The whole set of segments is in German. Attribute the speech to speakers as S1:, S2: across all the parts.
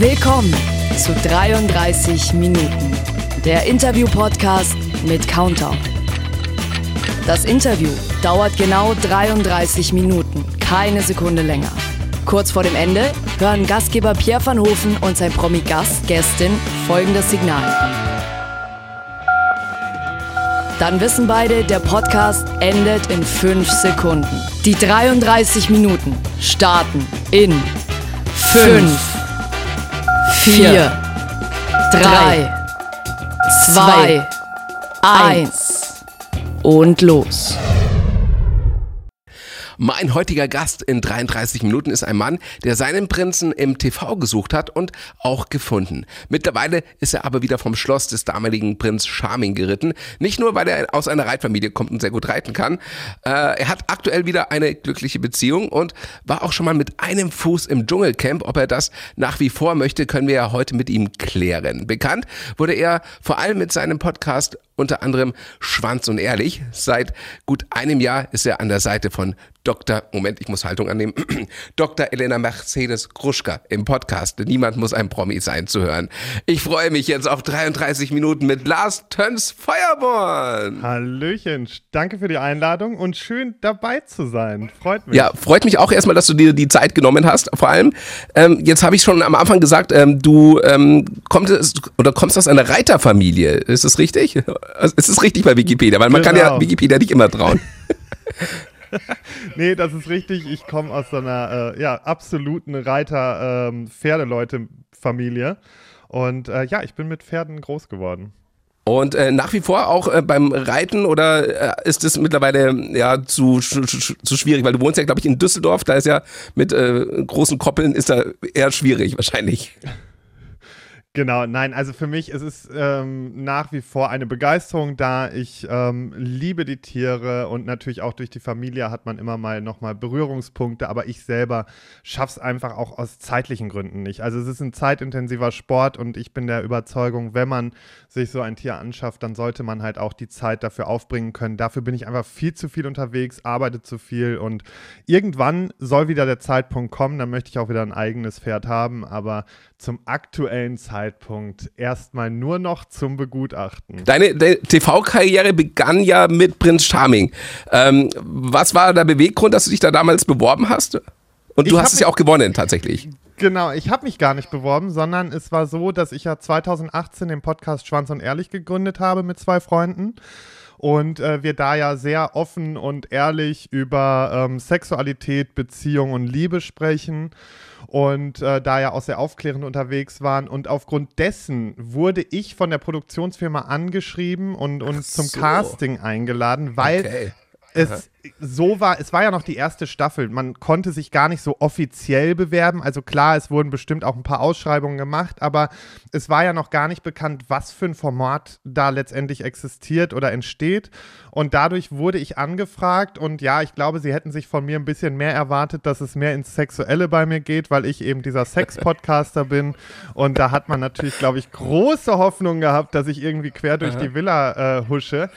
S1: Willkommen zu 33 Minuten, der Interview-Podcast mit Countdown. Das Interview dauert genau 33 Minuten, keine Sekunde länger. Kurz vor dem Ende hören Gastgeber Pierre van Hofen und sein Promi-Gast, Gästin, folgendes Signal. Dann wissen beide, der Podcast endet in 5 Sekunden. Die 33 Minuten starten in 5, 4, 3, 2, 1 und los.
S2: Mein heutiger Gast in 33 Minuten ist ein Mann, der seinen Prinzen im TV gesucht hat und auch gefunden. Mittlerweile ist er aber wieder vom Schloss des damaligen Prinz Charming geritten. Nicht nur, weil er aus einer Reitfamilie kommt und sehr gut reiten kann. Äh, er hat aktuell wieder eine glückliche Beziehung und war auch schon mal mit einem Fuß im Dschungelcamp. Ob er das nach wie vor möchte, können wir ja heute mit ihm klären. Bekannt wurde er vor allem mit seinem Podcast unter anderem Schwanz und Ehrlich. Seit gut einem Jahr ist er an der Seite von. Moment, ich muss Haltung annehmen. Dr. Elena Mercedes Gruschka im Podcast. Niemand muss ein Promi sein zu hören. Ich freue mich jetzt auf 33 Minuten mit Lars Töns Feuerborn.
S3: Hallöchen, danke für die Einladung und schön dabei zu sein. Freut mich.
S2: Ja, freut mich auch erstmal, dass du dir die Zeit genommen hast. Vor allem, ähm, jetzt habe ich schon am Anfang gesagt, ähm, du ähm, kommst oder kommst aus einer Reiterfamilie. Ist das richtig? Ist es richtig bei Wikipedia? Weil man genau. kann ja genau. Wikipedia nicht immer trauen.
S3: nee, das ist richtig. Ich komme aus so einer äh, ja, absoluten Reiter-Pferdeleute-Familie. Ähm, und äh, ja, ich bin mit Pferden groß geworden.
S2: Und äh, nach wie vor auch äh, beim Reiten oder äh, ist es mittlerweile ja zu, zu schwierig? Weil du wohnst ja, glaube ich, in Düsseldorf, da ist ja mit äh, großen Koppeln ist da eher schwierig wahrscheinlich.
S3: Genau, nein, also für mich ist es ähm, nach wie vor eine Begeisterung da. Ich ähm, liebe die Tiere und natürlich auch durch die Familie hat man immer mal nochmal Berührungspunkte, aber ich selber schaffe es einfach auch aus zeitlichen Gründen nicht. Also es ist ein zeitintensiver Sport und ich bin der Überzeugung, wenn man sich so ein Tier anschafft, dann sollte man halt auch die Zeit dafür aufbringen können. Dafür bin ich einfach viel zu viel unterwegs, arbeite zu viel und irgendwann soll wieder der Zeitpunkt kommen, dann möchte ich auch wieder ein eigenes Pferd haben, aber zum aktuellen Zeitpunkt erstmal nur noch zum Begutachten.
S2: Deine, deine TV-Karriere begann ja mit Prinz Charming. Ähm, was war der Beweggrund, dass du dich da damals beworben hast? Und du ich hast es ja auch gewonnen tatsächlich.
S3: Genau, ich habe mich gar nicht beworben, sondern es war so, dass ich ja 2018 den Podcast Schwanz und Ehrlich gegründet habe mit zwei Freunden und äh, wir da ja sehr offen und ehrlich über ähm, Sexualität, Beziehung und Liebe sprechen und äh, da ja auch sehr aufklärend unterwegs waren. Und aufgrund dessen wurde ich von der Produktionsfirma angeschrieben und, und so. zum Casting eingeladen, weil okay es so war, es war ja noch die erste Staffel. Man konnte sich gar nicht so offiziell bewerben. Also klar, es wurden bestimmt auch ein paar Ausschreibungen gemacht, aber es war ja noch gar nicht bekannt, was für ein Format da letztendlich existiert oder entsteht. Und dadurch wurde ich angefragt und ja, ich glaube, sie hätten sich von mir ein bisschen mehr erwartet, dass es mehr ins Sexuelle bei mir geht, weil ich eben dieser Sex-Podcaster bin. Und da hat man natürlich, glaube ich, große Hoffnung gehabt, dass ich irgendwie quer durch die Villa äh, husche.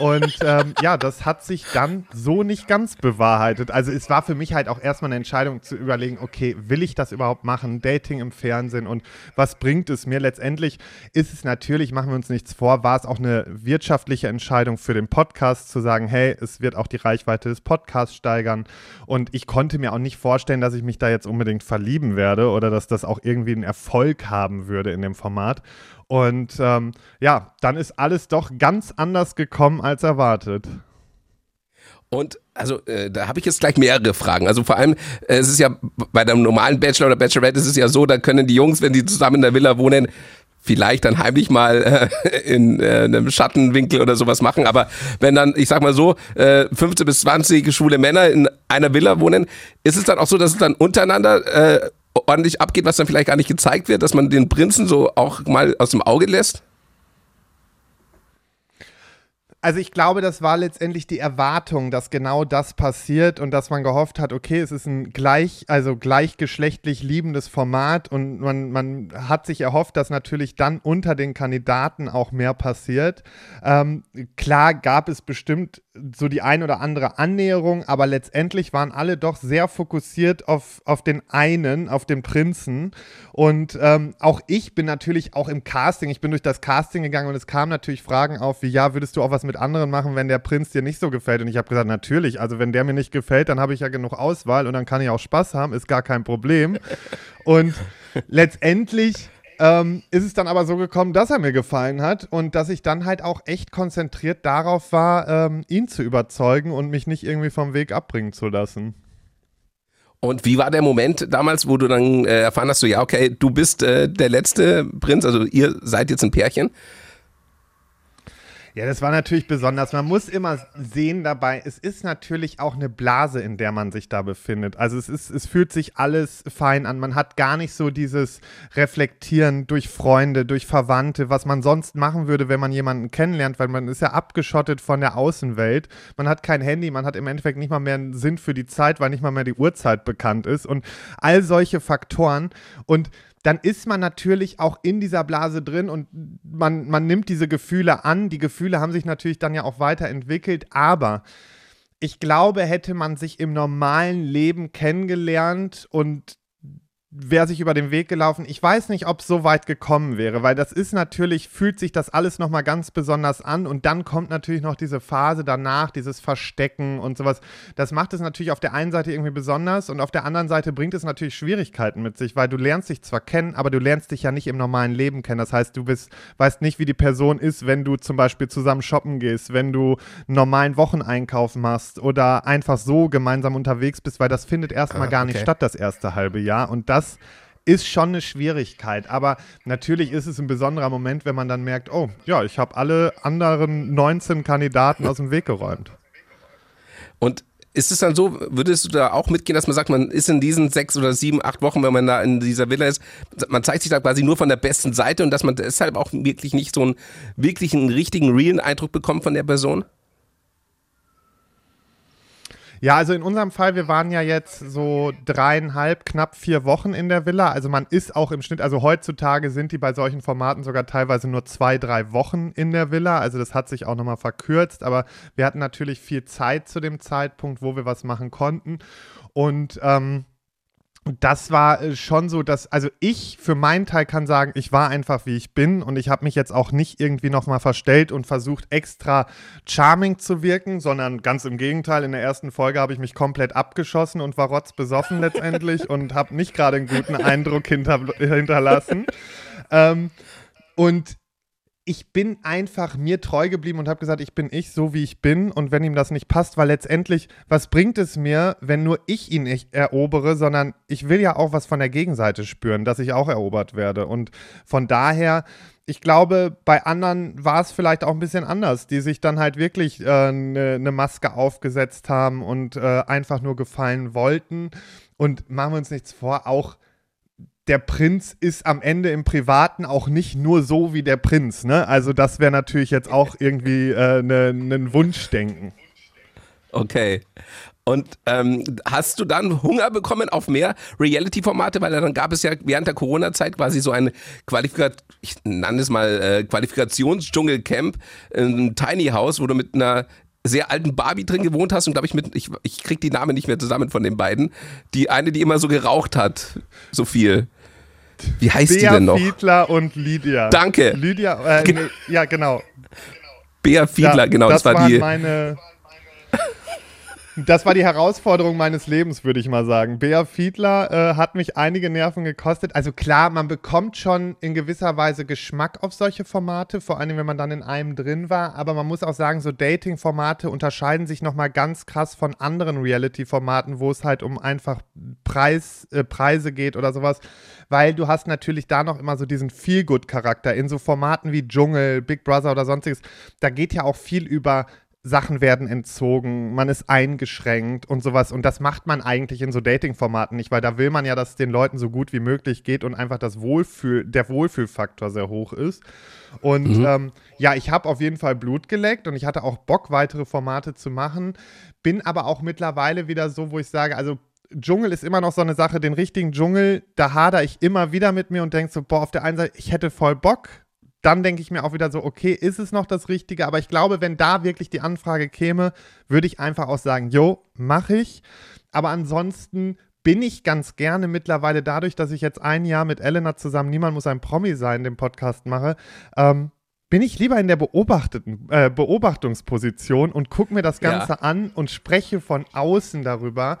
S3: Und ähm, ja, das hat sich dann so nicht ganz bewahrheitet. Also es war für mich halt auch erstmal eine Entscheidung zu überlegen, okay, will ich das überhaupt machen? Dating im Fernsehen und was bringt es mir? Letztendlich ist es natürlich, machen wir uns nichts vor, war es auch eine wirtschaftliche Entscheidung für den Podcast zu sagen, hey, es wird auch die Reichweite des Podcasts steigern. Und ich konnte mir auch nicht vorstellen, dass ich mich da jetzt unbedingt verlieben werde oder dass das auch irgendwie einen Erfolg haben würde in dem Format. Und ähm, ja, dann ist alles doch ganz anders gekommen als erwartet.
S2: Und also äh, da habe ich jetzt gleich mehrere Fragen. Also vor allem, äh, es ist ja bei einem normalen Bachelor oder Bachelorette ist es ja so, da können die Jungs, wenn sie zusammen in der Villa wohnen, vielleicht dann heimlich mal äh, in äh, einem Schattenwinkel oder sowas machen. Aber wenn dann, ich sag mal so, äh, 15 bis 20 schwule Männer in einer Villa wohnen, ist es dann auch so, dass es dann untereinander äh, ordentlich abgeht, was dann vielleicht gar nicht gezeigt wird, dass man den Prinzen so auch mal aus dem Auge lässt?
S3: Also ich glaube, das war letztendlich die Erwartung, dass genau das passiert und dass man gehofft hat, okay, es ist ein gleich, also gleichgeschlechtlich liebendes Format und man, man hat sich erhofft, dass natürlich dann unter den Kandidaten auch mehr passiert. Ähm, klar gab es bestimmt so die ein oder andere Annäherung, aber letztendlich waren alle doch sehr fokussiert auf, auf den einen, auf den Prinzen. Und ähm, auch ich bin natürlich auch im Casting, ich bin durch das Casting gegangen und es kamen natürlich Fragen auf, wie ja, würdest du auch was mit anderen machen, wenn der Prinz dir nicht so gefällt? Und ich habe gesagt, natürlich, also wenn der mir nicht gefällt, dann habe ich ja genug Auswahl und dann kann ich auch Spaß haben, ist gar kein Problem. Und letztendlich ähm, ist es dann aber so gekommen, dass er mir gefallen hat und dass ich dann halt auch echt konzentriert darauf war, ähm, ihn zu überzeugen und mich nicht irgendwie vom Weg abbringen zu lassen.
S2: Und wie war der Moment damals, wo du dann äh, erfahren hast, so ja, okay, du bist äh, der letzte Prinz, also ihr seid jetzt ein Pärchen?
S3: Ja, das war natürlich besonders. Man muss immer sehen dabei, es ist natürlich auch eine Blase, in der man sich da befindet. Also es ist, es fühlt sich alles fein an. Man hat gar nicht so dieses Reflektieren durch Freunde, durch Verwandte, was man sonst machen würde, wenn man jemanden kennenlernt, weil man ist ja abgeschottet von der Außenwelt. Man hat kein Handy, man hat im Endeffekt nicht mal mehr einen Sinn für die Zeit, weil nicht mal mehr die Uhrzeit bekannt ist und all solche Faktoren. Und dann ist man natürlich auch in dieser Blase drin und man, man nimmt diese Gefühle an. Die Gefühle haben sich natürlich dann ja auch weiterentwickelt, aber ich glaube, hätte man sich im normalen Leben kennengelernt und wäre sich über den Weg gelaufen. Ich weiß nicht, ob es so weit gekommen wäre, weil das ist natürlich, fühlt sich das alles nochmal ganz besonders an und dann kommt natürlich noch diese Phase danach, dieses Verstecken und sowas. Das macht es natürlich auf der einen Seite irgendwie besonders und auf der anderen Seite bringt es natürlich Schwierigkeiten mit sich, weil du lernst dich zwar kennen, aber du lernst dich ja nicht im normalen Leben kennen. Das heißt, du bist, weißt nicht, wie die Person ist, wenn du zum Beispiel zusammen shoppen gehst, wenn du einen normalen Wocheneinkauf machst oder einfach so gemeinsam unterwegs bist, weil das findet erstmal ah, gar nicht statt, das erste halbe Jahr. Und das das ist schon eine Schwierigkeit. Aber natürlich ist es ein besonderer Moment, wenn man dann merkt, oh, ja, ich habe alle anderen 19 Kandidaten aus dem Weg geräumt.
S2: Und ist es dann so, würdest du da auch mitgehen, dass man sagt, man ist in diesen sechs oder sieben, acht Wochen, wenn man da in dieser Villa ist, man zeigt sich da quasi nur von der besten Seite und dass man deshalb auch wirklich nicht so einen wirklichen, richtigen, realen Eindruck bekommt von der Person?
S3: Ja, also in unserem Fall, wir waren ja jetzt so dreieinhalb, knapp vier Wochen in der Villa. Also man ist auch im Schnitt, also heutzutage sind die bei solchen Formaten sogar teilweise nur zwei, drei Wochen in der Villa. Also das hat sich auch nochmal verkürzt, aber wir hatten natürlich viel Zeit zu dem Zeitpunkt, wo wir was machen konnten. Und ähm, das war äh, schon so, dass, also ich für meinen Teil kann sagen, ich war einfach wie ich bin und ich habe mich jetzt auch nicht irgendwie nochmal verstellt und versucht extra charming zu wirken, sondern ganz im Gegenteil, in der ersten Folge habe ich mich komplett abgeschossen und war rotzbesoffen letztendlich und habe nicht gerade einen guten Eindruck hinter, hinterlassen. Ähm, und ich bin einfach mir treu geblieben und habe gesagt, ich bin ich, so wie ich bin. Und wenn ihm das nicht passt, weil letztendlich, was bringt es mir, wenn nur ich ihn nicht erobere, sondern ich will ja auch was von der Gegenseite spüren, dass ich auch erobert werde. Und von daher, ich glaube, bei anderen war es vielleicht auch ein bisschen anders, die sich dann halt wirklich eine äh, ne Maske aufgesetzt haben und äh, einfach nur gefallen wollten. Und machen wir uns nichts vor, auch der Prinz ist am Ende im Privaten auch nicht nur so wie der Prinz. Ne? Also das wäre natürlich jetzt auch irgendwie ein äh, ne, ne Wunschdenken.
S2: Okay. Und ähm, hast du dann Hunger bekommen auf mehr Reality-Formate? Weil dann gab es ja während der Corona-Zeit quasi so ein Qualifikat, ich nenne es mal äh, Qualifikationsdschungelcamp, ein Tiny House, wo du mit einer sehr alten Barbie drin gewohnt hast und glaube ich mit, ich, ich krieg die Namen nicht mehr zusammen von den beiden. Die eine, die immer so geraucht hat, so viel. Wie heißt Bea die denn noch?
S3: Fiedler und Lydia.
S2: Danke.
S3: Lydia, äh, Ge ja, genau.
S2: Bea Fiedler, ja, genau, das,
S3: das
S2: war die.
S3: Meine, das war die Herausforderung meines Lebens, würde ich mal sagen. Bea Fiedler äh, hat mich einige Nerven gekostet. Also klar, man bekommt schon in gewisser Weise Geschmack auf solche Formate, vor allem wenn man dann in einem drin war. Aber man muss auch sagen, so Dating-Formate unterscheiden sich nochmal ganz krass von anderen Reality-Formaten, wo es halt um einfach Preis, äh, Preise geht oder sowas. Weil du hast natürlich da noch immer so diesen Feel-Good-Charakter in so Formaten wie Dschungel, Big Brother oder sonstiges. Da geht ja auch viel über Sachen werden entzogen, man ist eingeschränkt und sowas. Und das macht man eigentlich in so Dating-Formaten nicht, weil da will man ja, dass es den Leuten so gut wie möglich geht und einfach das Wohlfühl, der Wohlfühlfaktor sehr hoch ist. Und mhm. ähm, ja, ich habe auf jeden Fall Blut geleckt und ich hatte auch Bock, weitere Formate zu machen. Bin aber auch mittlerweile wieder so, wo ich sage, also Dschungel ist immer noch so eine Sache, den richtigen Dschungel, da hader ich immer wieder mit mir und denke so, boah, auf der einen Seite, ich hätte voll Bock, dann denke ich mir auch wieder so, okay, ist es noch das Richtige? Aber ich glaube, wenn da wirklich die Anfrage käme, würde ich einfach auch sagen, jo, mache ich. Aber ansonsten bin ich ganz gerne mittlerweile dadurch, dass ich jetzt ein Jahr mit Elena zusammen Niemand muss ein Promi sein, den Podcast mache, ähm, bin ich lieber in der beobachteten, äh, Beobachtungsposition und gucke mir das Ganze ja. an und spreche von außen darüber.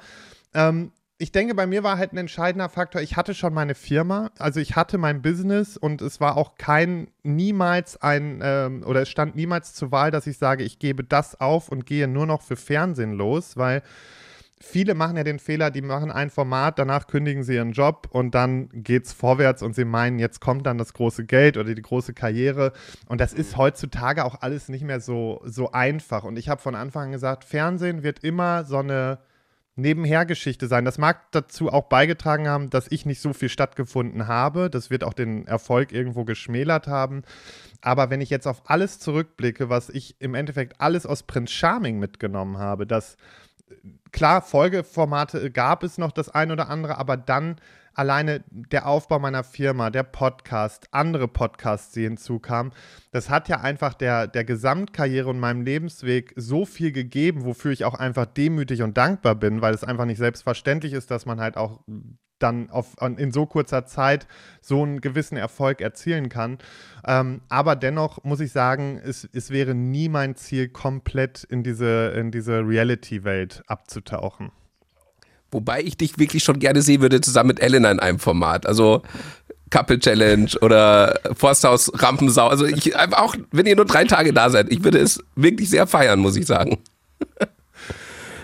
S3: Ähm, ich denke, bei mir war halt ein entscheidender Faktor, ich hatte schon meine Firma, also ich hatte mein Business und es war auch kein, niemals ein, ähm, oder es stand niemals zur Wahl, dass ich sage, ich gebe das auf und gehe nur noch für Fernsehen los, weil viele machen ja den Fehler, die machen ein Format, danach kündigen sie ihren Job und dann geht es vorwärts und sie meinen, jetzt kommt dann das große Geld oder die große Karriere. Und das ist heutzutage auch alles nicht mehr so, so einfach. Und ich habe von Anfang an gesagt, Fernsehen wird immer so eine Nebenhergeschichte sein. Das mag dazu auch beigetragen haben, dass ich nicht so viel stattgefunden habe. Das wird auch den Erfolg irgendwo geschmälert haben. Aber wenn ich jetzt auf alles zurückblicke, was ich im Endeffekt alles aus Prince Charming mitgenommen habe, dass klar, Folgeformate gab es noch das ein oder andere, aber dann alleine der Aufbau meiner Firma, der Podcast, andere Podcasts, die hinzukamen, das hat ja einfach der, der Gesamtkarriere und meinem Lebensweg so viel gegeben, wofür ich auch einfach demütig und dankbar bin, weil es einfach nicht selbstverständlich ist, dass man halt auch dann auf, in so kurzer Zeit so einen gewissen Erfolg erzielen kann. Ähm, aber dennoch muss ich sagen, es, es wäre nie mein Ziel, komplett in diese, in diese Reality-Welt abzutauchen.
S2: Wobei ich dich wirklich schon gerne sehen würde, zusammen mit Elena in einem Format. Also Couple Challenge oder Forsthaus Rampensau. Also ich auch, wenn ihr nur drei Tage da seid, ich würde es wirklich sehr feiern, muss ich sagen.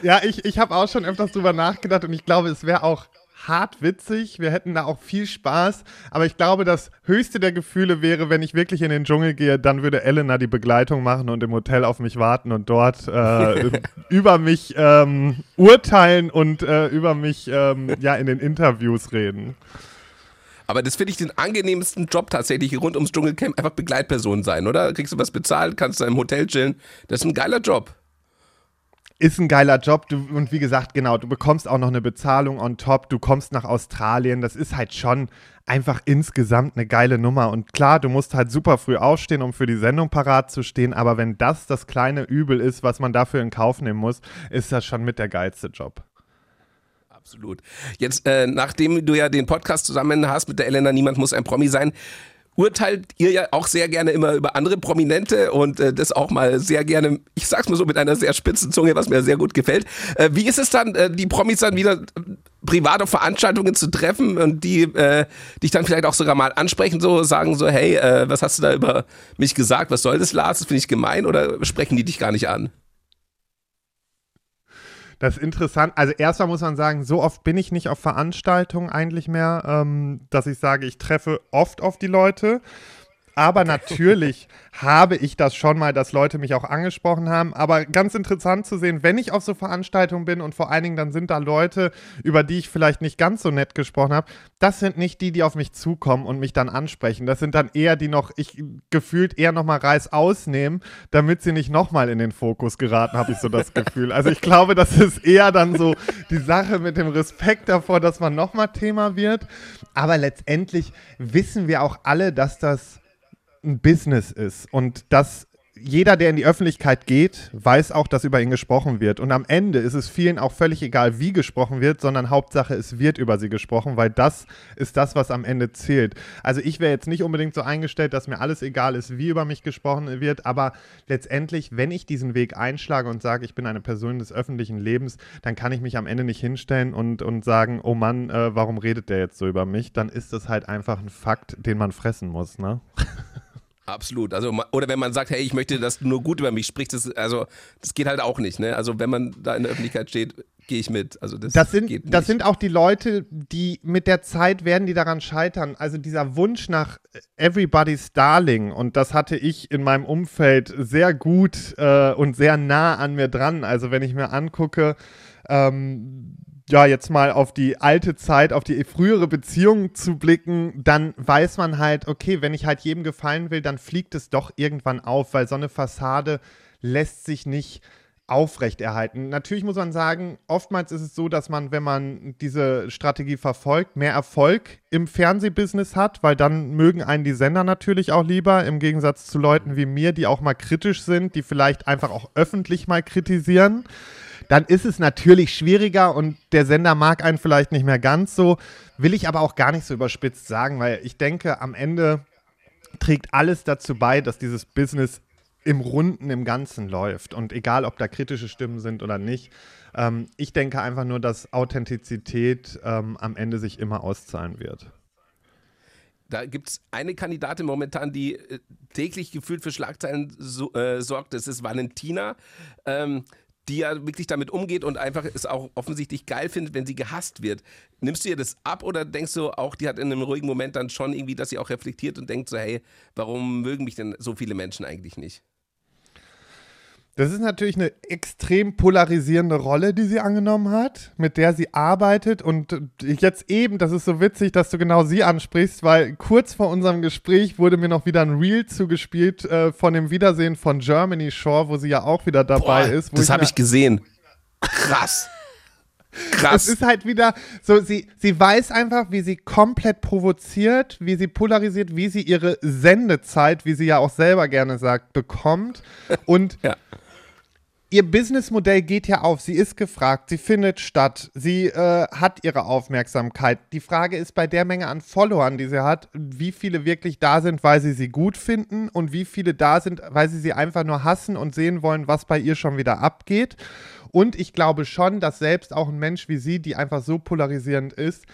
S3: Ja, ich, ich habe auch schon öfters drüber nachgedacht und ich glaube, es wäre auch hart witzig. Wir hätten da auch viel Spaß. Aber ich glaube, das höchste der Gefühle wäre, wenn ich wirklich in den Dschungel gehe, dann würde Elena die Begleitung machen und im Hotel auf mich warten und dort äh, über mich ähm, urteilen und äh, über mich ähm, ja in den Interviews reden.
S2: Aber das finde ich den angenehmsten Job tatsächlich rund ums Dschungelcamp, einfach Begleitperson sein, oder? Kriegst du was bezahlt, kannst du im Hotel chillen. Das ist ein geiler Job
S3: ist ein geiler Job. Du, und wie gesagt, genau, du bekommst auch noch eine Bezahlung on top. Du kommst nach Australien. Das ist halt schon einfach insgesamt eine geile Nummer. Und klar, du musst halt super früh aufstehen, um für die Sendung parat zu stehen. Aber wenn das das kleine Übel ist, was man dafür in Kauf nehmen muss, ist das schon mit der geilste Job.
S2: Absolut. Jetzt, äh, nachdem du ja den Podcast zusammen hast mit der Elena, niemand muss ein Promi sein, urteilt ihr ja auch sehr gerne immer über andere Prominente und äh, das auch mal sehr gerne, ich sag's mal so mit einer sehr spitzen Zunge, was mir sehr gut gefällt. Äh, wie ist es dann, äh, die Promis dann wieder private Veranstaltungen zu treffen und die äh, dich dann vielleicht auch sogar mal ansprechen, so sagen so, hey, äh, was hast du da über mich gesagt? Was soll das, Lars? Das finde ich gemein oder sprechen die dich gar nicht an?
S3: Das ist interessant. Also erstmal muss man sagen, so oft bin ich nicht auf Veranstaltungen eigentlich mehr, ähm, dass ich sage, ich treffe oft auf die Leute. Aber natürlich habe ich das schon mal, dass Leute mich auch angesprochen haben. Aber ganz interessant zu sehen, wenn ich auf so Veranstaltungen bin und vor allen Dingen dann sind da Leute, über die ich vielleicht nicht ganz so nett gesprochen habe, das sind nicht die, die auf mich zukommen und mich dann ansprechen. Das sind dann eher die noch, ich gefühlt eher nochmal Reis ausnehmen, damit sie nicht nochmal in den Fokus geraten, habe ich so das Gefühl. Also ich glaube, das ist eher dann so die Sache mit dem Respekt davor, dass man nochmal Thema wird. Aber letztendlich wissen wir auch alle, dass das ein Business ist und dass jeder, der in die Öffentlichkeit geht, weiß auch, dass über ihn gesprochen wird. Und am Ende ist es vielen auch völlig egal, wie gesprochen wird, sondern Hauptsache, es wird über sie gesprochen, weil das ist das, was am Ende zählt. Also ich wäre jetzt nicht unbedingt so eingestellt, dass mir alles egal ist, wie über mich gesprochen wird, aber letztendlich, wenn ich diesen Weg einschlage und sage, ich bin eine Person des öffentlichen Lebens, dann kann ich mich am Ende nicht hinstellen und, und sagen, oh Mann, äh, warum redet der jetzt so über mich? Dann ist das halt einfach ein Fakt, den man fressen muss, ne?
S2: Absolut. Also, oder wenn man sagt, hey, ich möchte, dass du nur gut über mich sprichst, das, also, das geht halt auch nicht. Ne? Also, wenn man da in der Öffentlichkeit steht, gehe ich mit. Also, das,
S3: das sind, das sind auch die Leute, die mit der Zeit werden, die daran scheitern. Also, dieser Wunsch nach Everybody's Darling, und das hatte ich in meinem Umfeld sehr gut äh, und sehr nah an mir dran. Also, wenn ich mir angucke, ähm, ja, jetzt mal auf die alte Zeit, auf die frühere Beziehung zu blicken, dann weiß man halt, okay, wenn ich halt jedem gefallen will, dann fliegt es doch irgendwann auf, weil so eine Fassade lässt sich nicht aufrechterhalten. Natürlich muss man sagen, oftmals ist es so, dass man, wenn man diese Strategie verfolgt, mehr Erfolg im Fernsehbusiness hat, weil dann mögen einen die Sender natürlich auch lieber, im Gegensatz zu Leuten wie mir, die auch mal kritisch sind, die vielleicht einfach auch öffentlich mal kritisieren dann ist es natürlich schwieriger und der Sender mag einen vielleicht nicht mehr ganz so. Will ich aber auch gar nicht so überspitzt sagen, weil ich denke, am Ende trägt alles dazu bei, dass dieses Business im Runden, im Ganzen läuft. Und egal, ob da kritische Stimmen sind oder nicht, ähm, ich denke einfach nur, dass Authentizität ähm, am Ende sich immer auszahlen wird.
S2: Da gibt es eine Kandidatin momentan, die äh, täglich gefühlt für Schlagzeilen so, äh, sorgt. Das ist Valentina. Ähm, die ja wirklich damit umgeht und einfach es auch offensichtlich geil findet, wenn sie gehasst wird. Nimmst du ihr das ab oder denkst du auch, die hat in einem ruhigen Moment dann schon irgendwie, dass sie auch reflektiert und denkt so, hey, warum mögen mich denn so viele Menschen eigentlich nicht?
S3: Das ist natürlich eine extrem polarisierende Rolle, die sie angenommen hat, mit der sie arbeitet. Und jetzt eben, das ist so witzig, dass du genau sie ansprichst, weil kurz vor unserem Gespräch wurde mir noch wieder ein Reel zugespielt äh, von dem Wiedersehen von Germany Shore, wo sie ja auch wieder dabei
S2: Boah,
S3: ist.
S2: das habe ich gesehen. Krass. Krass.
S3: Es ist halt wieder so, sie, sie weiß einfach, wie sie komplett provoziert, wie sie polarisiert, wie sie ihre Sendezeit, wie sie ja auch selber gerne sagt, bekommt. Und ja ihr Businessmodell geht ja auf. Sie ist gefragt, sie findet statt, sie äh, hat ihre Aufmerksamkeit. Die Frage ist bei der Menge an Followern, die sie hat, wie viele wirklich da sind, weil sie sie gut finden und wie viele da sind, weil sie sie einfach nur hassen und sehen wollen, was bei ihr schon wieder abgeht. Und ich glaube schon, dass selbst auch ein Mensch wie sie, die einfach so polarisierend ist,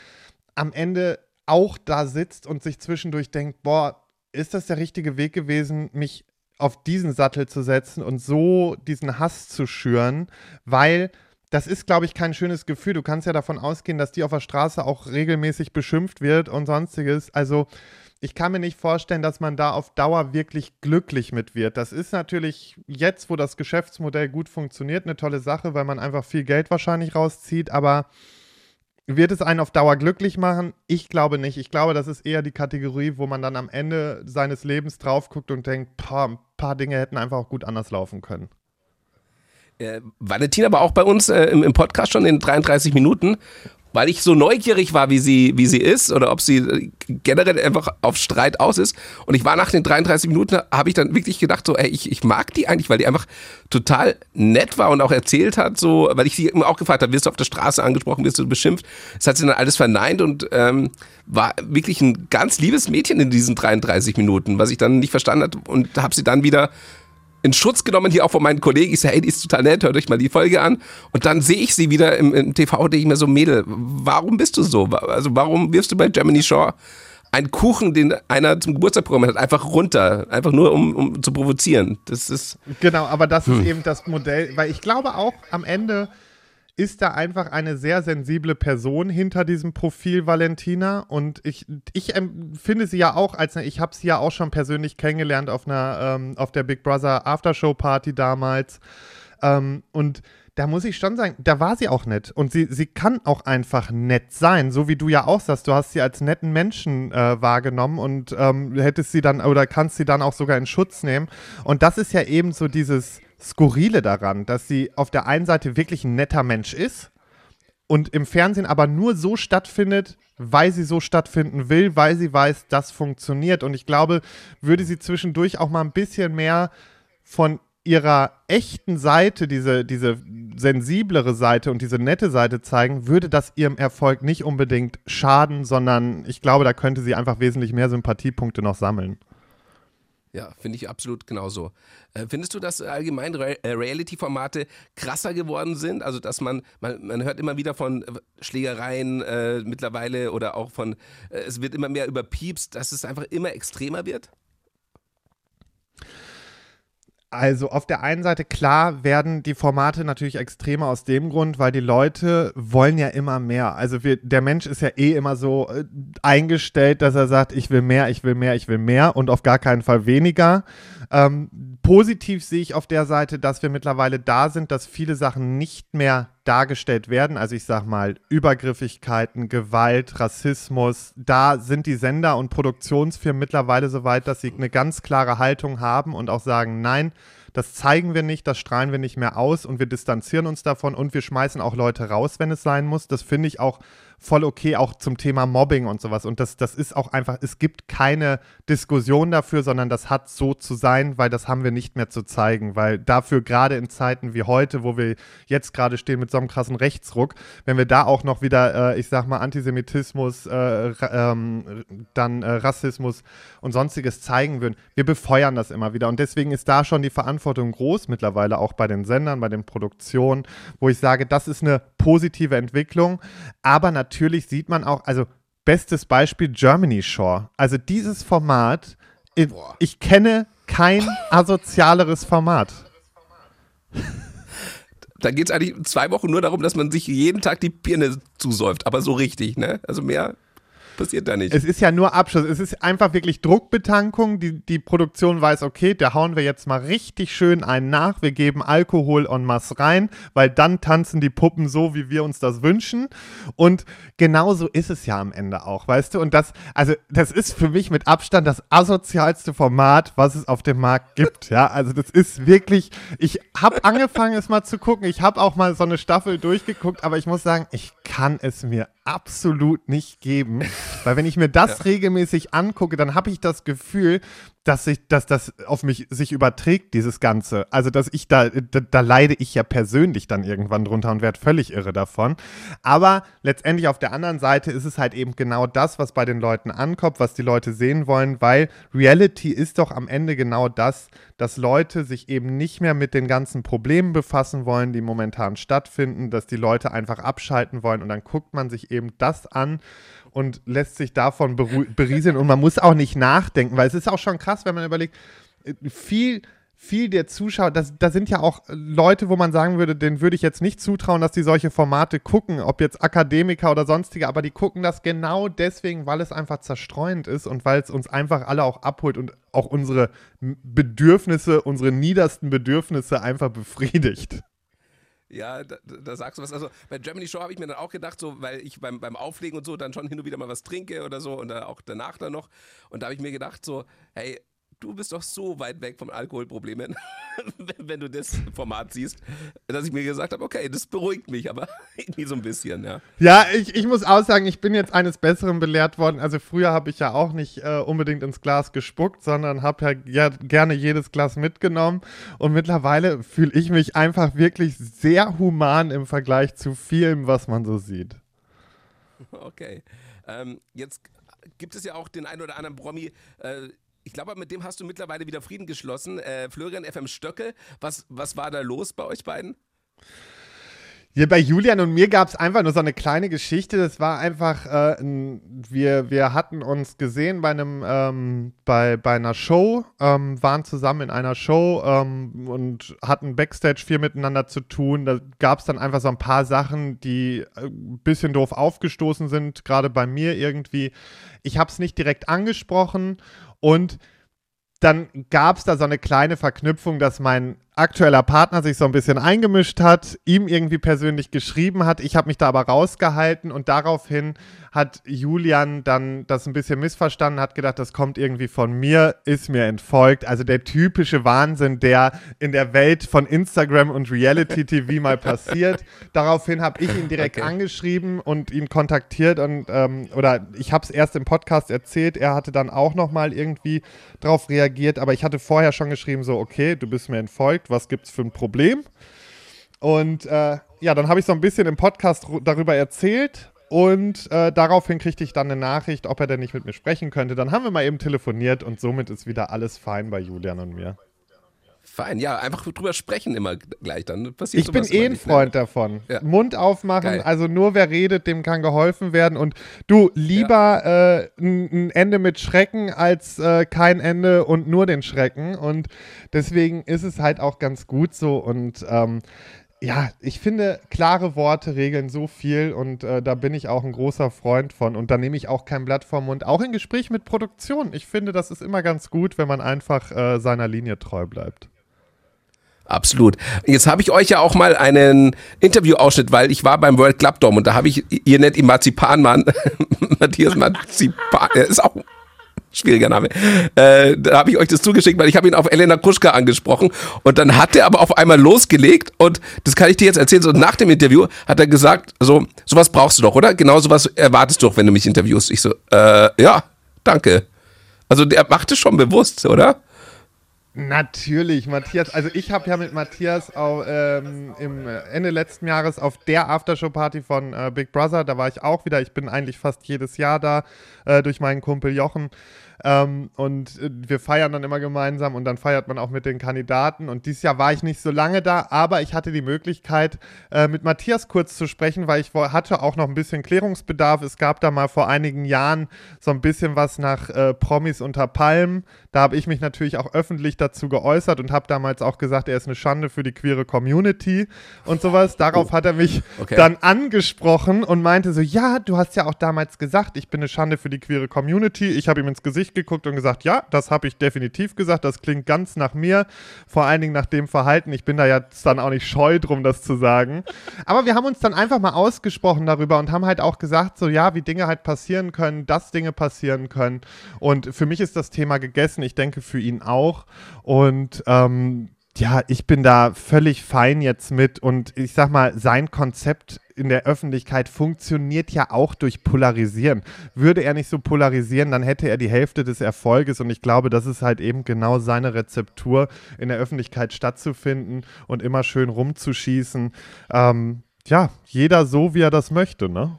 S3: am Ende auch da sitzt und sich zwischendurch denkt, boah, ist das der richtige Weg gewesen, mich auf diesen Sattel zu setzen und so diesen Hass zu schüren, weil das ist, glaube ich, kein schönes Gefühl. Du kannst ja davon ausgehen, dass die auf der Straße auch regelmäßig beschimpft wird und sonstiges. Also ich kann mir nicht vorstellen, dass man da auf Dauer wirklich glücklich mit wird. Das ist natürlich jetzt, wo das Geschäftsmodell gut funktioniert, eine tolle Sache, weil man einfach viel Geld wahrscheinlich rauszieht, aber wird es einen auf Dauer glücklich machen? Ich glaube nicht. Ich glaube, das ist eher die Kategorie, wo man dann am Ende seines Lebens drauf guckt und denkt, ein paar Dinge hätten einfach auch gut anders laufen können.
S2: Äh, Valentina war auch bei uns äh, im, im, Podcast schon in 33 Minuten weil ich so neugierig war, wie sie, wie sie ist oder ob sie generell einfach auf Streit aus ist. Und ich war nach den 33 Minuten, habe ich dann wirklich gedacht, so, ey, ich, ich mag die eigentlich, weil die einfach total nett war und auch erzählt hat, so, weil ich sie immer auch gefragt habe, wirst du auf der Straße angesprochen, wirst du beschimpft? Das hat sie dann alles verneint und ähm, war wirklich ein ganz liebes Mädchen in diesen 33 Minuten, was ich dann nicht verstanden habe und habe sie dann wieder in Schutz genommen, hier auch von meinen Kollegen. Ich sage, hey, die ist total nett, hört euch mal die Folge an. Und dann sehe ich sie wieder im, im TV, denke ich mir so, Mädel, warum bist du so? Also warum wirfst du bei Germany Shore einen Kuchen, den einer zum Geburtstag programmiert hat, einfach runter, einfach nur um, um zu provozieren. Das ist
S3: genau, aber das hm. ist eben das Modell, weil ich glaube auch am Ende ist da einfach eine sehr sensible Person hinter diesem Profil Valentina und ich, ich finde sie ja auch als ich habe sie ja auch schon persönlich kennengelernt auf einer ähm, auf der Big Brother Aftershow Party damals ähm, und da muss ich schon sagen, da war sie auch nett. Und sie, sie kann auch einfach nett sein, so wie du ja auch sagst. Du hast sie als netten Menschen äh, wahrgenommen und ähm, hättest sie dann oder kannst sie dann auch sogar in Schutz nehmen. Und das ist ja eben so dieses, Skurrile daran, dass sie auf der einen Seite wirklich ein netter Mensch ist und im Fernsehen aber nur so stattfindet, weil sie so stattfinden will, weil sie weiß, das funktioniert. Und ich glaube, würde sie zwischendurch auch mal ein bisschen mehr von ihrer echten Seite, diese, diese sensiblere Seite und diese nette Seite zeigen, würde das ihrem Erfolg nicht unbedingt schaden, sondern ich glaube, da könnte sie einfach wesentlich mehr Sympathiepunkte noch sammeln.
S2: Ja, finde ich absolut genauso. Äh, findest du, dass allgemein äh, Reality-Formate krasser geworden sind? Also, dass man, man, man hört immer wieder von äh, Schlägereien äh, mittlerweile oder auch von, äh, es wird immer mehr überpiepst, dass es einfach immer extremer wird?
S3: Also auf der einen Seite klar werden die Formate natürlich extremer aus dem Grund, weil die Leute wollen ja immer mehr. Also wir, der Mensch ist ja eh immer so äh, eingestellt, dass er sagt, ich will mehr, ich will mehr, ich will mehr und auf gar keinen Fall weniger. Ähm, positiv sehe ich auf der Seite, dass wir mittlerweile da sind, dass viele Sachen nicht mehr dargestellt werden. Also ich sage mal Übergriffigkeiten, Gewalt, Rassismus. Da sind die Sender und Produktionsfirmen mittlerweile so weit, dass sie eine ganz klare Haltung haben und auch sagen, nein, das zeigen wir nicht, das strahlen wir nicht mehr aus und wir distanzieren uns davon und wir schmeißen auch Leute raus, wenn es sein muss. Das finde ich auch voll okay, auch zum Thema Mobbing und sowas. Und das, das ist auch einfach, es gibt keine Diskussion dafür, sondern das hat so zu sein, weil das haben wir nicht mehr zu zeigen. Weil dafür gerade in Zeiten wie heute, wo wir jetzt gerade stehen mit so einem krassen Rechtsruck, wenn wir da auch noch wieder, äh, ich sag mal, Antisemitismus, äh, ähm, dann äh, Rassismus und sonstiges zeigen würden, wir befeuern das immer wieder. Und deswegen ist da schon die Verantwortung groß, mittlerweile auch bei den Sendern, bei den Produktionen, wo ich sage, das ist eine positive Entwicklung. Aber natürlich sieht man auch, also bestes Beispiel Germany Shore. Also dieses Format, ich, ich kenne kein asozialeres Format.
S2: Da geht es eigentlich zwei Wochen nur darum, dass man sich jeden Tag die Birne zusäuft, aber so richtig, ne? Also mehr passiert da nicht.
S3: Es ist ja nur Abschluss. Es ist einfach wirklich Druckbetankung. Die, die Produktion weiß, okay, da hauen wir jetzt mal richtig schön einen nach. Wir geben Alkohol en masse rein, weil dann tanzen die Puppen so, wie wir uns das wünschen. Und genauso ist es ja am Ende auch, weißt du? Und das, also, das ist für mich mit Abstand das asozialste Format, was es auf dem Markt gibt. Ja, also, das ist wirklich, ich habe angefangen, es mal zu gucken. Ich habe auch mal so eine Staffel durchgeguckt, aber ich muss sagen, ich kann es mir absolut nicht geben. Weil wenn ich mir das ja. regelmäßig angucke, dann habe ich das Gefühl, dass sich, dass das auf mich sich überträgt, dieses Ganze. Also, dass ich da, da, da leide ich ja persönlich dann irgendwann drunter und werde völlig irre davon. Aber letztendlich auf der anderen Seite ist es halt eben genau das, was bei den Leuten ankommt, was die Leute sehen wollen, weil Reality ist doch am Ende genau das, dass Leute sich eben nicht mehr mit den ganzen Problemen befassen wollen, die momentan stattfinden, dass die Leute einfach abschalten wollen und dann guckt man sich eben das an und lässt sich davon berieseln und man muss auch nicht nachdenken, weil es ist auch schon krass, wenn man überlegt, äh, viel viel der Zuschauer, das, da sind ja auch Leute, wo man sagen würde, denen würde ich jetzt nicht zutrauen, dass die solche Formate gucken, ob jetzt Akademiker oder sonstige, aber die gucken das genau deswegen, weil es einfach zerstreuend ist und weil es uns einfach alle auch abholt und auch unsere Bedürfnisse, unsere niedersten Bedürfnisse einfach befriedigt.
S2: Ja, da, da, sagst du was. Also bei Germany Show habe ich mir dann auch gedacht, so, weil ich beim, beim Auflegen und so dann schon hin und wieder mal was trinke oder so und dann auch danach dann noch. Und da habe ich mir gedacht, so, hey, du bist doch so weit weg vom Alkoholproblem, wenn du das Format siehst, dass ich mir gesagt habe, okay, das beruhigt mich, aber irgendwie so ein bisschen, ja.
S3: Ja, ich, ich muss auch sagen, ich bin jetzt eines Besseren belehrt worden. Also früher habe ich ja auch nicht äh, unbedingt ins Glas gespuckt, sondern habe ja, ja gerne jedes Glas mitgenommen. Und mittlerweile fühle ich mich einfach wirklich sehr human im Vergleich zu vielem, was man so sieht.
S2: Okay. Ähm, jetzt gibt es ja auch den einen oder anderen Promi, äh, ich glaube, mit dem hast du mittlerweile wieder Frieden geschlossen. Äh, Florian FM Stöcke, was, was war da los bei euch beiden?
S3: Hier bei Julian und mir gab es einfach nur so eine kleine Geschichte. Das war einfach, äh, ein, wir, wir hatten uns gesehen bei einem, ähm, bei, bei einer Show, ähm, waren zusammen in einer Show ähm, und hatten Backstage viel miteinander zu tun. Da gab es dann einfach so ein paar Sachen, die ein äh, bisschen doof aufgestoßen sind, gerade bei mir irgendwie. Ich habe es nicht direkt angesprochen und dann gab es da so eine kleine Verknüpfung, dass mein aktueller Partner sich so ein bisschen eingemischt hat, ihm irgendwie persönlich geschrieben hat. Ich habe mich da aber rausgehalten und daraufhin hat Julian dann das ein bisschen missverstanden, hat gedacht, das kommt irgendwie von mir, ist mir entfolgt. Also der typische Wahnsinn, der in der Welt von Instagram und Reality TV mal passiert. Daraufhin habe ich ihn direkt okay. angeschrieben und ihn kontaktiert und ähm, oder ich habe es erst im Podcast erzählt. Er hatte dann auch noch mal irgendwie darauf reagiert, aber ich hatte vorher schon geschrieben so, okay, du bist mir entfolgt gefragt, was gibt es für ein Problem. Und äh, ja, dann habe ich so ein bisschen im Podcast darüber erzählt und äh, daraufhin kriegte ich dann eine Nachricht, ob er denn nicht mit mir sprechen könnte. Dann haben wir mal eben telefoniert und somit ist wieder alles fein bei Julian und mir.
S2: Fein, ja, einfach drüber sprechen immer gleich, dann passiert
S3: Ich bin eh ein ne? Freund davon. Ja. Mund aufmachen, Geil. also nur wer redet, dem kann geholfen werden. Und du, lieber ja. äh, ein Ende mit Schrecken als äh, kein Ende und nur den Schrecken. Und deswegen ist es halt auch ganz gut so. Und ähm, ja, ich finde, klare Worte regeln so viel und äh, da bin ich auch ein großer Freund von und da nehme ich auch kein Blatt vom Mund. Auch im Gespräch mit Produktion. Ich finde, das ist immer ganz gut, wenn man einfach äh, seiner Linie treu bleibt.
S2: Absolut. Jetzt habe ich euch ja auch mal einen Interviewausschnitt, weil ich war beim World Club Dome und da habe ich, ihr nennt ihn Marzipanmann, Matthias Marzipan, er ist auch schwieriger Name. Äh, da habe ich euch das zugeschickt, weil ich habe ihn auf Elena Kruschka angesprochen und dann hat er aber auf einmal losgelegt und das kann ich dir jetzt erzählen. So nach dem Interview hat er gesagt, so sowas brauchst du doch, oder? Genau sowas erwartest du doch, wenn du mich interviewst. Ich so, äh, ja, danke. Also der macht es schon bewusst, oder?
S3: Natürlich, Matthias. Also ich habe ja mit Matthias auch, ähm, im Ende letzten Jahres auf der Aftershow-Party von äh, Big Brother, da war ich auch wieder. Ich bin eigentlich fast jedes Jahr da äh, durch meinen Kumpel Jochen. Ähm, und äh, wir feiern dann immer gemeinsam und dann feiert man auch mit den Kandidaten. Und dieses Jahr war ich nicht so lange da, aber ich hatte die Möglichkeit, äh, mit Matthias kurz zu sprechen, weil ich hatte auch noch ein bisschen Klärungsbedarf. Es gab da mal vor einigen Jahren so ein bisschen was nach äh, Promis unter Palmen. Da habe ich mich natürlich auch öffentlich dazu geäußert und habe damals auch gesagt, er ist eine Schande für die queere Community und sowas. Darauf oh. hat er mich okay. dann angesprochen und meinte so, ja, du hast ja auch damals gesagt, ich bin eine Schande für die queere Community. Ich habe ihm ins Gesicht Gesicht geguckt und gesagt, ja, das habe ich definitiv gesagt, das klingt ganz nach mir, vor allen Dingen nach dem Verhalten. Ich bin da jetzt dann auch nicht scheu drum, das zu sagen. Aber wir haben uns dann einfach mal ausgesprochen darüber und haben halt auch gesagt, so ja, wie Dinge halt passieren können, dass Dinge passieren können. Und für mich ist das Thema gegessen, ich denke für ihn auch. Und ähm, ja, ich bin da völlig fein jetzt mit und ich sag mal, sein Konzept in der Öffentlichkeit funktioniert ja auch durch Polarisieren. Würde er nicht so polarisieren, dann hätte er die Hälfte des Erfolges und ich glaube, das ist halt eben genau seine Rezeptur, in der Öffentlichkeit stattzufinden und immer schön rumzuschießen. Ähm, ja, jeder so, wie er das möchte, ne?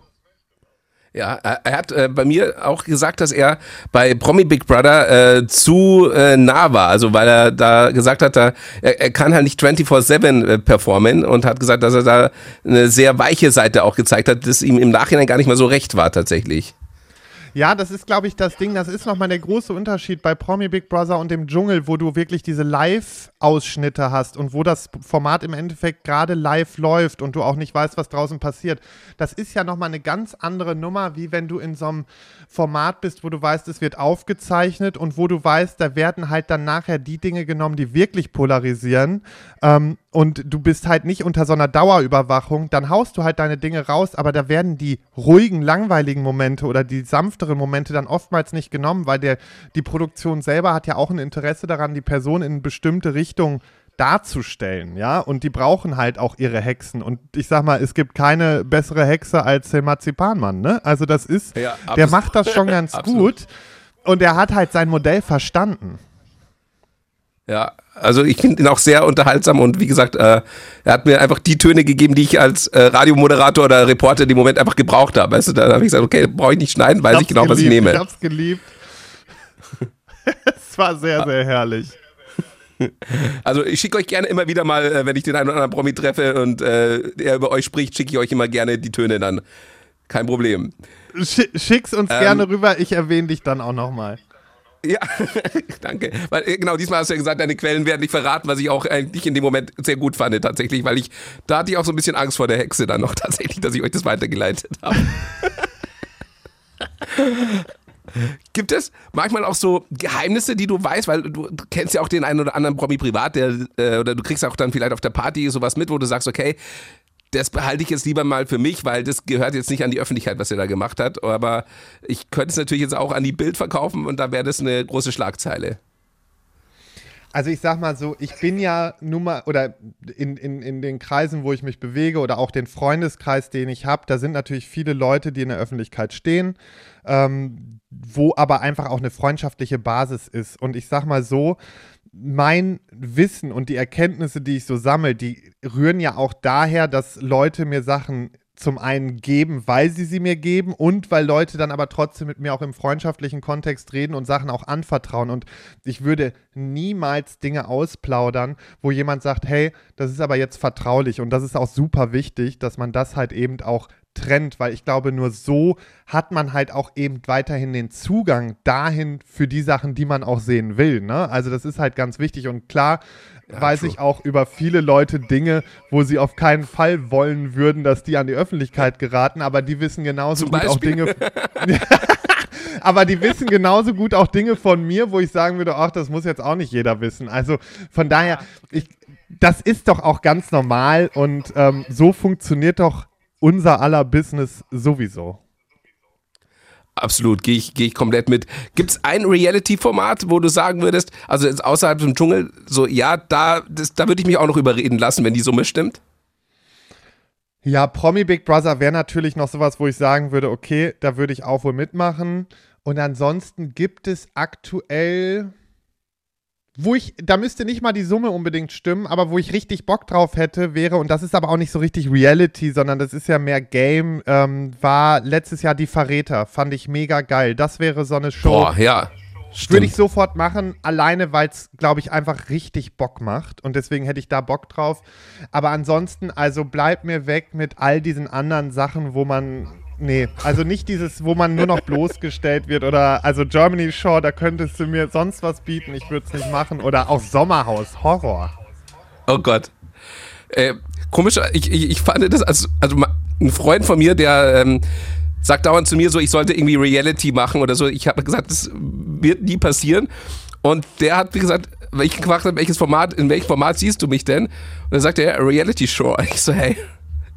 S2: Ja, er hat äh, bei mir auch gesagt, dass er bei Promi Big Brother äh, zu äh, nah war. Also weil er da gesagt hat, er, er kann halt nicht 24-7 äh, performen und hat gesagt, dass er da eine sehr weiche Seite auch gezeigt hat, das ihm im Nachhinein gar nicht mal so recht war tatsächlich.
S3: Ja, das ist, glaube ich, das Ding. Das ist nochmal der große Unterschied bei Promi Big Brother und dem Dschungel, wo du wirklich diese Live-Ausschnitte hast und wo das Format im Endeffekt gerade live läuft und du auch nicht weißt, was draußen passiert. Das ist ja nochmal eine ganz andere Nummer, wie wenn du in so einem Format bist, wo du weißt, es wird aufgezeichnet und wo du weißt, da werden halt dann nachher die Dinge genommen, die wirklich polarisieren. Ähm, und du bist halt nicht unter so einer Dauerüberwachung, dann haust du halt deine Dinge raus, aber da werden die ruhigen, langweiligen Momente oder die sanfteren Momente dann oftmals nicht genommen, weil der, die Produktion selber hat ja auch ein Interesse daran, die Person in bestimmte Richtung darzustellen, ja, und die brauchen halt auch ihre Hexen und ich sag mal, es gibt keine bessere Hexe als der Marzipanmann, ne? Also das ist, ja, der macht das schon ganz gut und er hat halt sein Modell verstanden.
S2: Ja, also ich finde ihn auch sehr unterhaltsam und wie gesagt, äh, er hat mir einfach die Töne gegeben, die ich als äh, Radiomoderator oder Reporter in dem Moment einfach gebraucht habe. Weißt du, da habe ich gesagt, okay, brauche ich nicht schneiden, weiß ich, ich genau, geliebt, was ich nehme.
S3: Ich hab's geliebt. es war sehr, sehr herrlich.
S2: Also ich schicke euch gerne immer wieder mal, äh, wenn ich den einen oder anderen Promi treffe und äh, er über euch spricht, schicke ich euch immer gerne die Töne dann. Kein Problem.
S3: Schick's uns ähm, gerne rüber, ich erwähne dich dann auch nochmal.
S2: Ja, danke. Weil, äh, genau, diesmal hast du ja gesagt, deine Quellen werden nicht verraten, was ich auch eigentlich in dem Moment sehr gut fand, tatsächlich, weil ich, da hatte ich auch so ein bisschen Angst vor der Hexe dann noch tatsächlich, dass ich euch das weitergeleitet habe. Gibt es manchmal auch so Geheimnisse, die du weißt, weil du, du kennst ja auch den einen oder anderen Promi privat, der, äh, oder du kriegst auch dann vielleicht auf der Party sowas mit, wo du sagst, okay, das behalte ich jetzt lieber mal für mich, weil das gehört jetzt nicht an die Öffentlichkeit, was er da gemacht hat. Aber ich könnte es natürlich jetzt auch an die Bild verkaufen und da wäre das eine große Schlagzeile.
S3: Also ich sag mal so, ich bin ja nun mal, oder in, in, in den Kreisen, wo ich mich bewege oder auch den Freundeskreis, den ich habe, da sind natürlich viele Leute, die in der Öffentlichkeit stehen, ähm, wo aber einfach auch eine freundschaftliche Basis ist. Und ich sag mal so, mein Wissen und die Erkenntnisse, die ich so sammle, die rühren ja auch daher, dass Leute mir Sachen zum einen geben, weil sie sie mir geben und weil Leute dann aber trotzdem mit mir auch im freundschaftlichen Kontext reden und Sachen auch anvertrauen. Und ich würde niemals Dinge ausplaudern, wo jemand sagt, hey, das ist aber jetzt vertraulich. Und das ist auch super wichtig, dass man das halt eben auch trennt, weil ich glaube, nur so hat man halt auch eben weiterhin den Zugang dahin für die Sachen, die man auch sehen will. Ne? Also das ist halt ganz wichtig und klar ja, weiß true. ich auch über viele Leute Dinge, wo sie auf keinen Fall wollen würden, dass die an die Öffentlichkeit geraten, aber die wissen genauso Zum gut Beispiel? auch Dinge. aber die wissen genauso gut auch Dinge von mir, wo ich sagen würde, ach, das muss jetzt auch nicht jeder wissen. Also von daher, ich, das ist doch auch ganz normal und ähm, so funktioniert doch unser aller Business sowieso.
S2: Absolut, gehe ich, geh ich komplett mit. Gibt es ein Reality-Format, wo du sagen würdest, also außerhalb vom Dschungel, so ja, da, da würde ich mich auch noch überreden lassen, wenn die Summe stimmt?
S3: Ja, Promi Big Brother wäre natürlich noch sowas, wo ich sagen würde, okay, da würde ich auch wohl mitmachen. Und ansonsten gibt es aktuell wo ich, da müsste nicht mal die Summe unbedingt stimmen, aber wo ich richtig Bock drauf hätte, wäre, und das ist aber auch nicht so richtig Reality, sondern das ist ja mehr Game, ähm, war letztes Jahr Die Verräter. Fand ich mega geil. Das wäre so eine Show.
S2: Boah, ja.
S3: Würde ich sofort machen, alleine weil es, glaube ich, einfach richtig Bock macht. Und deswegen hätte ich da Bock drauf. Aber ansonsten, also bleib mir weg mit all diesen anderen Sachen, wo man Nee, also nicht dieses, wo man nur noch bloßgestellt wird oder also Germany Shore, da könntest du mir sonst was bieten, ich würde es nicht machen. Oder auch Sommerhaus, Horror.
S2: Oh Gott. Äh, komisch, ich, ich, ich fand das, als, also ein Freund von mir, der ähm, sagt dauernd zu mir so, ich sollte irgendwie Reality machen oder so. Ich habe gesagt, das wird nie passieren. Und der hat, wie gesagt, weil ich gefragt habe, welches Format, in welchem Format siehst du mich denn? Und dann sagt er, Reality Show. Ich so, hey,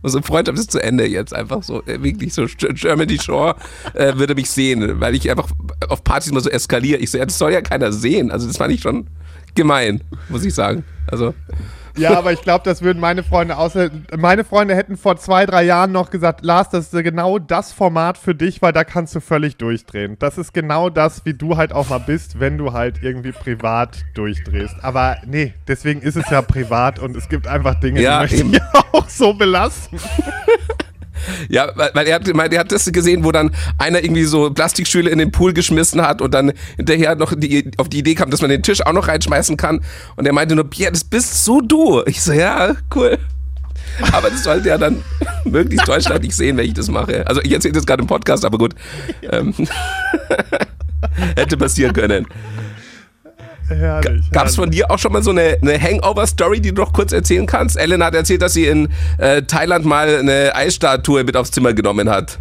S2: unsere Freundschaft ist zu Ende jetzt einfach so. Äh, wirklich so Germany Shore äh, würde mich sehen, weil ich einfach auf Partys immer so eskaliere. Ich so, ja, das soll ja keiner sehen. Also das fand ich schon gemein, muss ich sagen. Also.
S3: Ja, aber ich glaube, das würden meine Freunde außer. Meine Freunde hätten vor zwei, drei Jahren noch gesagt, Lars, das ist genau das Format für dich, weil da kannst du völlig durchdrehen. Das ist genau das, wie du halt auch mal bist, wenn du halt irgendwie privat durchdrehst. Aber nee, deswegen ist es ja privat und es gibt einfach Dinge, ja, die möchte ich auch so belassen.
S2: Ja, weil, weil er hat, weil er hat das gesehen, wo dann einer irgendwie so Plastikstühle in den Pool geschmissen hat und dann hinterher noch die, auf die Idee kam, dass man den Tisch auch noch reinschmeißen kann. Und er meinte nur, Pierre, das bist so du. Ich so, ja, cool. Aber das sollte ja dann möglichst Deutschland nicht sehen, wenn ich das mache. Also ich erzähle das gerade im Podcast, aber gut. Ähm, hätte passieren können. Herrlich. Gab es von dir auch schon mal so eine, eine Hangover-Story, die du noch kurz erzählen kannst? Ellen hat erzählt, dass sie in äh, Thailand mal eine Eisstatue mit aufs Zimmer genommen hat.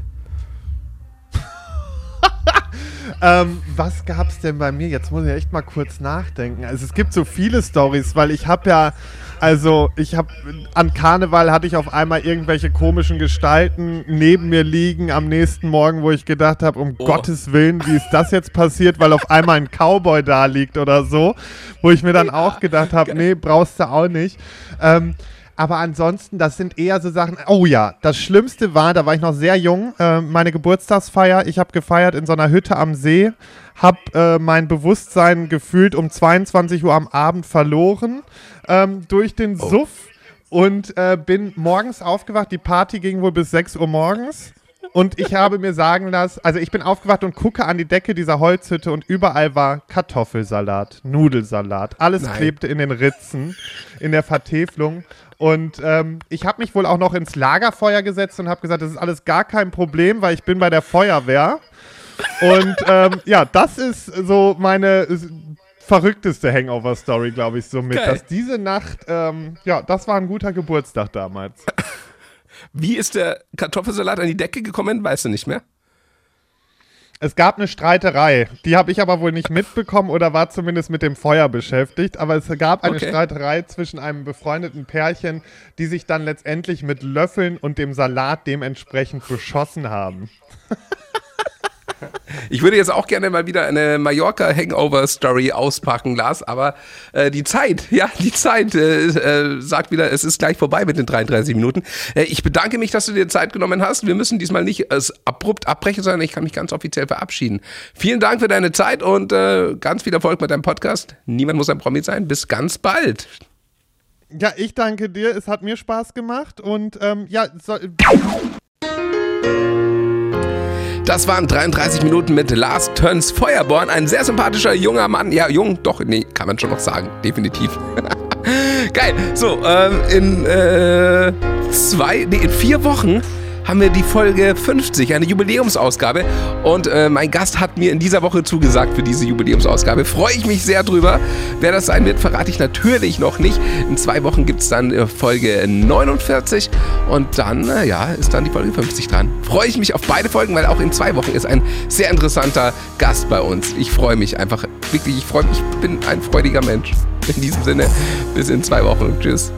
S3: ähm, was gab es denn bei mir? Jetzt muss ich echt mal kurz nachdenken. Also es gibt so viele Stories, weil ich habe ja also ich habe an Karneval hatte ich auf einmal irgendwelche komischen Gestalten neben mir liegen am nächsten Morgen, wo ich gedacht habe, um oh. Gottes Willen, wie ist das jetzt passiert, weil auf einmal ein Cowboy da liegt oder so, wo ich mir dann auch gedacht habe, nee, brauchst du auch nicht. Ähm, aber ansonsten, das sind eher so Sachen. Oh ja, das Schlimmste war, da war ich noch sehr jung, äh, meine Geburtstagsfeier. Ich habe gefeiert in so einer Hütte am See, habe äh, mein Bewusstsein gefühlt um 22 Uhr am Abend verloren ähm, durch den oh. Suff und äh, bin morgens aufgewacht. Die Party ging wohl bis 6 Uhr morgens. Und ich habe mir sagen lassen, also ich bin aufgewacht und gucke an die Decke dieser Holzhütte und überall war Kartoffelsalat, Nudelsalat. Alles Nein. klebte in den Ritzen, in der Vertäfelung. Und ähm, ich habe mich wohl auch noch ins Lagerfeuer gesetzt und habe gesagt, das ist alles gar kein Problem, weil ich bin bei der Feuerwehr. Und ähm, ja, das ist so meine verrückteste Hangover-Story, glaube ich, so mit. Geil. Dass diese Nacht, ähm, ja, das war ein guter Geburtstag damals.
S2: Wie ist der Kartoffelsalat an die Decke gekommen? Weißt du nicht mehr?
S3: Es gab eine Streiterei. Die habe ich aber wohl nicht mitbekommen oder war zumindest mit dem Feuer beschäftigt. Aber es gab eine okay. Streiterei zwischen einem befreundeten Pärchen, die sich dann letztendlich mit Löffeln und dem Salat dementsprechend beschossen haben.
S2: Ich würde jetzt auch gerne mal wieder eine Mallorca-Hangover-Story auspacken, Lars, aber äh, die Zeit, ja, die Zeit äh, äh, sagt wieder, es ist gleich vorbei mit den 33 Minuten. Äh, ich bedanke mich, dass du dir Zeit genommen hast. Wir müssen diesmal nicht es abrupt abbrechen, sondern ich kann mich ganz offiziell verabschieden. Vielen Dank für deine Zeit und äh, ganz viel Erfolg mit deinem Podcast. Niemand muss ein Promi sein. Bis ganz bald.
S3: Ja, ich danke dir. Es hat mir Spaß gemacht und ähm, ja, so,
S2: Das waren 33 Minuten mit Lars Turns Feuerborn. Ein sehr sympathischer junger Mann. Ja, jung, doch, nee, kann man schon noch sagen. Definitiv. Geil. So, ähm, in äh, zwei, nee, in vier Wochen haben wir die Folge 50, eine Jubiläumsausgabe. Und äh, mein Gast hat mir in dieser Woche zugesagt für diese Jubiläumsausgabe. Freue ich mich sehr drüber. Wer das sein wird, verrate ich natürlich noch nicht. In zwei Wochen gibt es dann äh, Folge 49 und dann, äh, ja, ist dann die Folge 50 dran. Freue ich mich auf beide Folgen, weil auch in zwei Wochen ist ein sehr interessanter Gast bei uns. Ich freue mich einfach wirklich, ich freue mich, ich bin ein freudiger Mensch. In diesem Sinne, bis in zwei Wochen. Tschüss.